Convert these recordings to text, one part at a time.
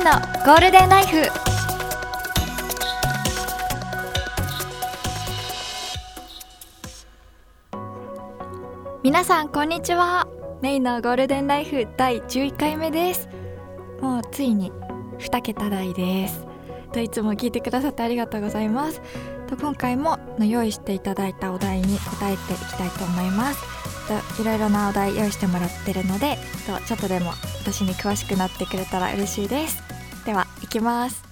イのゴールデンライフ。皆さんこんにちは。メイのゴールデンライフ第11回目です。もうついに2桁台です。といつも聞いてくださってありがとうございます。と今回もの用意していただいたお題に答えていきたいと思います。といろいろなお題用意してもらってるのでとちょっとでも私に詳しくなってくれたら嬉しいです。では行きます。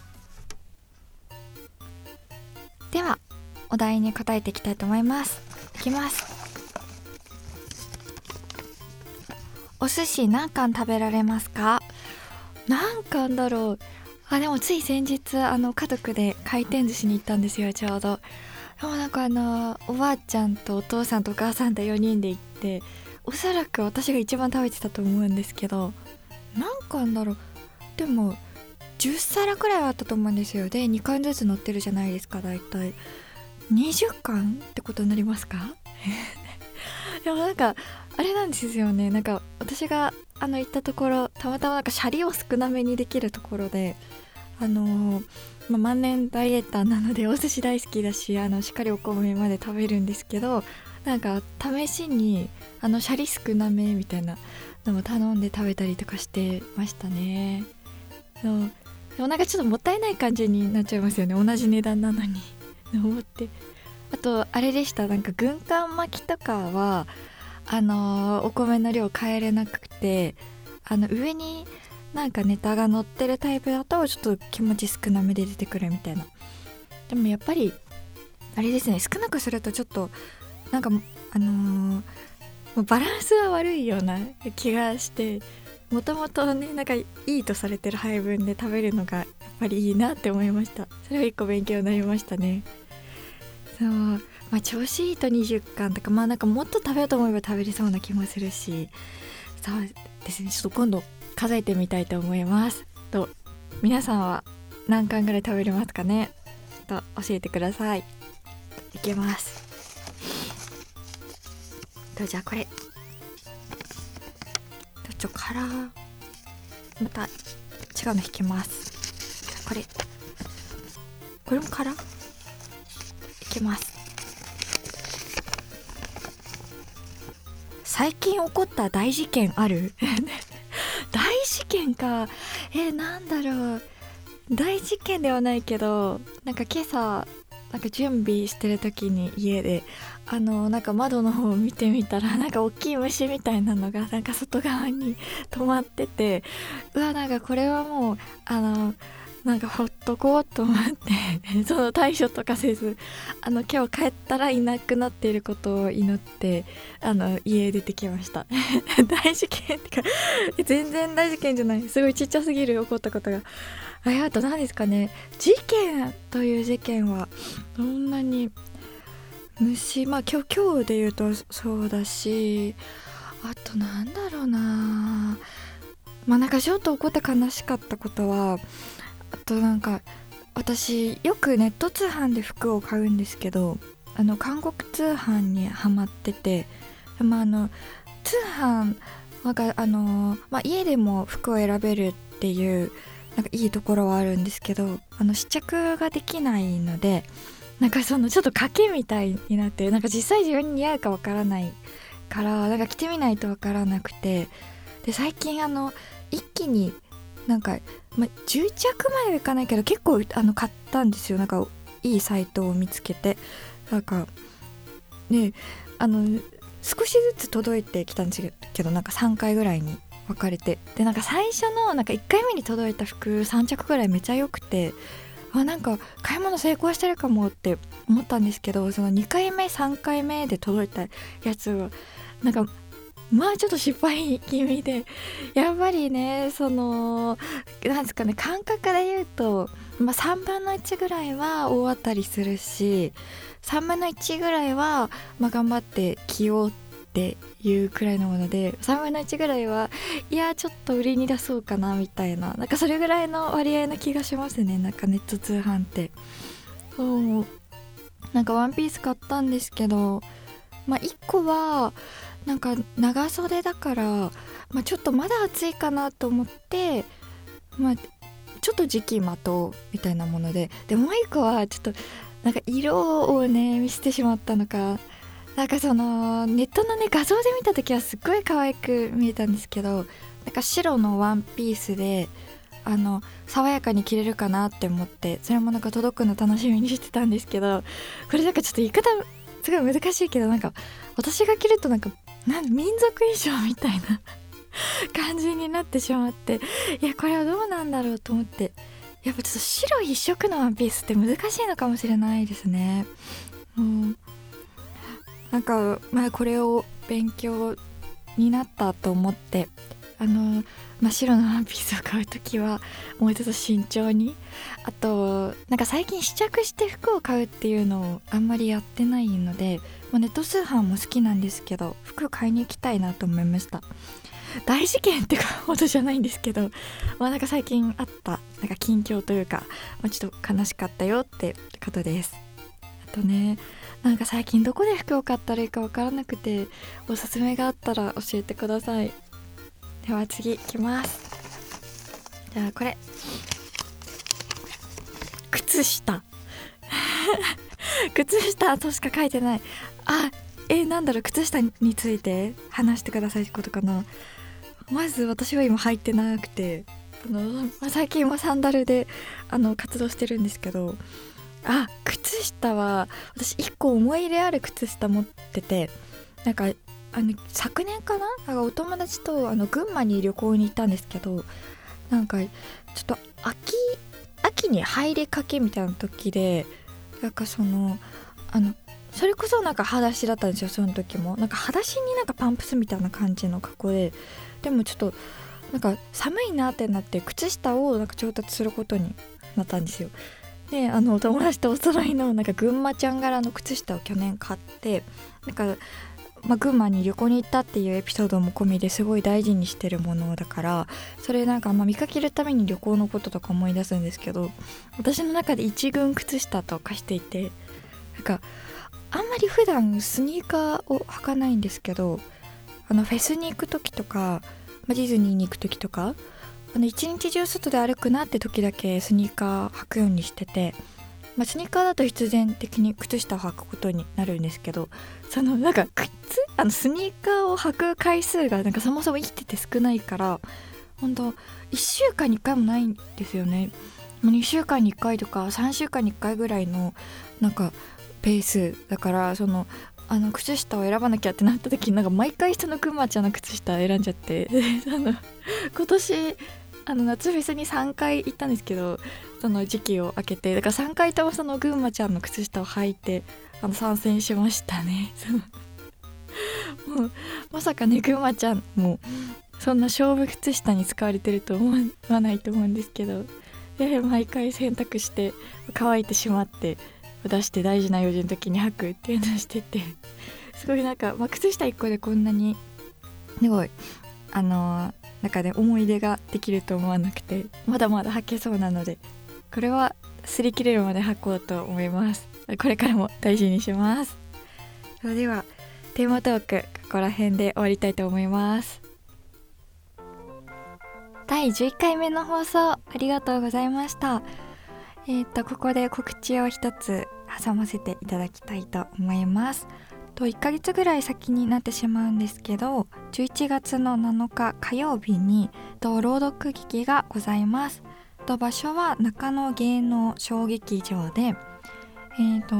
ではお題に答えていきたいと思います。いきます。お寿司何貫食べられますか？何貫だろう？あでもつい先日あの家族で回転寿司に行ったんですよちょうど。でもなんかあのおばあちゃんとお父さんとお母さんと4人で行っておそらく私が一番食べてたと思うんですけど何貫だろう？でも10皿くらいはあったと思うんですよ。で2貫ずつ乗ってるじゃないですか大体。20貫ってことになりますか？でもなんかあれなんですよね。なんか私があの行ったところたまたまなんかシャリを少なめにできるところであのー、まあ、万年ダイエッターなのでお寿司大好きだしあのしっかりお米まで食べるんですけどなんか試しにあのシャリ少なめみたいなのも頼んで食べたりとかしてましたね。でもなんかちょっともったいない感じになっちゃいますよね。同じ値段なのに。思って。あとあれでした。なんか軍艦巻きとかはあのー、お米の量変えれなくてあの上になんかネタが乗ってるタイプだとちょっと気持ち少なめで出てくるみたいな。でもやっぱりあれですね。少なくするとちょっとなんかあのー、バランスが悪いような気がして。もともとねなんかいいとされてる配分で食べるのがやっぱりいいなって思いました。それは一個勉強になりましたね。そう。まあ、調子いいと20巻とかまあなんかもっと食べようと思えば食べれそうな気もするし。そうですね。ちょっと今度数えてみたいと思います。と皆さんは何巻ぐらい食べれますかね？と教えてください。いけます。とじゃあこれ。ちょカラーまた違うの引きますこれこれもカラーいきます最近起こった大事件ある大事件かえー、なんだろう大事件ではないけどなんか今朝なんか準備してる時に家であのなんか窓の方を見てみたら なんか大きい虫みたいなのがなんか外側に止まっててうわなんかこれはもうあのなんかほっとこうと思って その対処とかせずあの今日帰ったらいなくなっていることを祈ってあの家出てきました。大事件ってか全然大事件じゃない。すごいちっちゃすぎる起こったことが。ああと何ですかね。事件という事件はどんなに虫まあ今日今日で言うとそうだしあとなんだろうな。まあなんかちょっと起こって悲しかったことはあとなんか私よくネット通販で服を買うんですけどあの韓国通販にハマっててまああの通販なんかあの、まあ、家でも服を選べるっていうなんかいいところはあるんですけどあの試着ができないのでなんかそのちょっと賭けみたいになってなんか実際自分に似合うかわからないからなんか着てみないとわからなくて。で最近あの一気になんか、ま、10着まではいかないけど結構あの買ったんですよ。なんかいいサイトを見つけて。なんかねあの少しずつ届いてきたんですけどなんか3回ぐらいに分かれて。でなんか最初のなんか1回目に届いた服3着ぐらいめちゃ良くてあなんか買い物成功してるかもって思ったんですけどその2回目3回目で届いたやつはなんかまあちょっと失敗気味でやっぱりねそのなんですかね感覚で言うと、まあ、3分の1ぐらいは大当たりするし3分の1ぐらいは、まあ、頑張って着ようっていうくらいのもので3分の1ぐらいはいやちょっと売りに出そうかなみたいななんかそれぐらいの割合な気がしますねなんかネット通販って。そう。なんかワンピース買ったんですけどまあ1個はなんか長袖だから、まあ、ちょっとまだ暑いかなと思って、まあ、ちょっと時期待とうみたいなものででもう一個はちょっとなんか色をね見せてしまったのかなんかそのネットのね画像で見た時はすっごい可愛く見えたんですけどなんか白のワンピースであの爽やかに着れるかなって思ってそれもなんか届くの楽しみにしてたんですけどこれなんかちょっと言い方すごい難しいけどなんか私が着るとなんかなん民族衣装みたいな 感じになってしまっていやこれはどうなんだろうと思ってやっぱちょっと白一色のワンピースって難しいのかもしれないですね。うん、なんかまあこれを勉強になったと思ってあの真っ白のワンピースを買う時はもうちょっと慎重に。あとなんか最近試着して服を買うっていうのをあんまりやってないので、まあ、ネット通販も好きなんですけど服買いに行きたいなと思いました。大事件って ほどじゃないんですけどまあなんか最近あったなんか近況というか、まあ、ちょっと悲しかったよってことです。あとねなんか最近どこで服を買ったらいいかわからなくておすすめがあったら教えてください。では次いきます。じゃあこれ。靴下。靴下としか書いてない。あえなんだろう靴下について話してくださいってことかな。まず私は今履いてなくてあの、最近はサンダルであの活動してるんですけどあ靴下は私1個思い入れある靴下持っててなんかあの昨年かな？なんかお友達とあの群馬に旅行に行ったんですけどなんかちょっと秋秋に入りかけみたいな時でなんかそのあのそれこそなんか裸足だったんですよその時も。なんか裸足になんかパンプスみたいな感じの格好で。でもちょっとなんか寒いなってなって靴下をなんか調達することになったんですよ。であの友達とお揃いのなんか群馬ちゃん柄の靴下を去年買ってなんかまあ、群馬に旅行に行ったっていうエピソードも込みですごい大事にしてるものだからそれなんかまあ見かけるために旅行のこととか思い出すんですけど私の中で一軍靴下と化していてなんかあんまり普段スニーカーを履かないんですけどあのフェスに行く時とか、まあ、ディズニーに行く時とかあの一日中外で歩くなって時だけスニーカー履くようにしてて。まあ、スニーカーだと必然的に靴下を履くことになるんですけどそのなんか靴あのスニーカーを履く回数がなんかそもそも生きてて少ないから本当1週間に1回もないんですよね。2週間に1回とか3週間に1回ぐらいのなんかペースだからそのあの靴下を選ばなきゃってなった時になんか毎回人のくまちゃんの靴下選んじゃって 今年あの夏フェスに3回行ったんですけどその時期を空けてだから3回ともその群馬ちゃんの靴下を履いてあの参戦しましたね。もうまさかね群馬ちゃんもそんな勝負靴下に使われてると思わないと思うんですけど毎回洗濯して乾いてしまって出して大事な用事の時に履くっていうのをしててすごいなんか、まあ、靴下1個でこんなにすごいあのー、中で思い出ができると思わなくてまだまだ履けそうなのでこれは擦り切れるまで履こうと思います。これからも大事にします。それではテーマトークここら辺で終わりたいと思います。第11回目の放送ありがとうございました。えっ、ー、とここで告知を一つ挟ませていただきたいと思います。と1ヶ月ぐらい先になってしまうんですけど11月の7日火曜日にと朗読劇がございますと場所は中野芸能小劇場で、えーと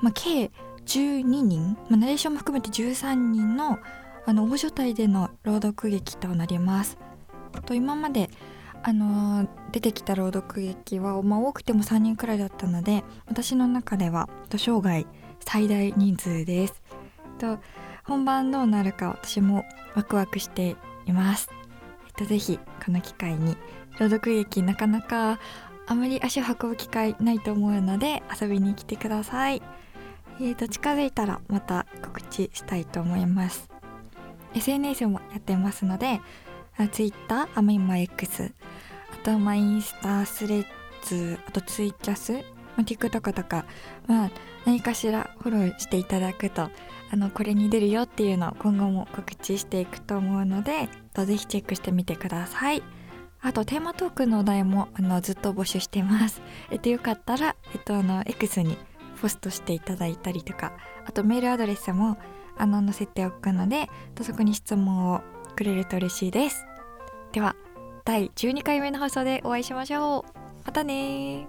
まあ、計12人、まあ、ナレーションも含めて13人のあの大所帯での朗読劇となります。と今まであの、出てきた朗読劇は、まあ、多くても3人くらいだったので私の中では生涯最大人数です。と本番どうなるか私もワクワクしています。えっと、ぜひこの機会に朗読劇なかなかあまり足を運ぶ機会ないと思うので遊びに来てください。えーと、近づいたらまた告知したいと思います。SNS もやってますので、Twitter、あま今 X、あとまあインスタ、スレッズ、あとツイキャス、TikTok とか、まあ、何かしらフォローしていただくとあのこれに出るよっていうのを今後も告知していくと思うのでぜひチェックしてみてください。あとテーマトークのお題もあのずっと募集してます。えっとよかったらえっとあの X にポストしていただいたりとかあとメールアドレスもあの載せておくのでそこに質問をくれると嬉しいです。では第12回目の放送でお会いしましょう。またね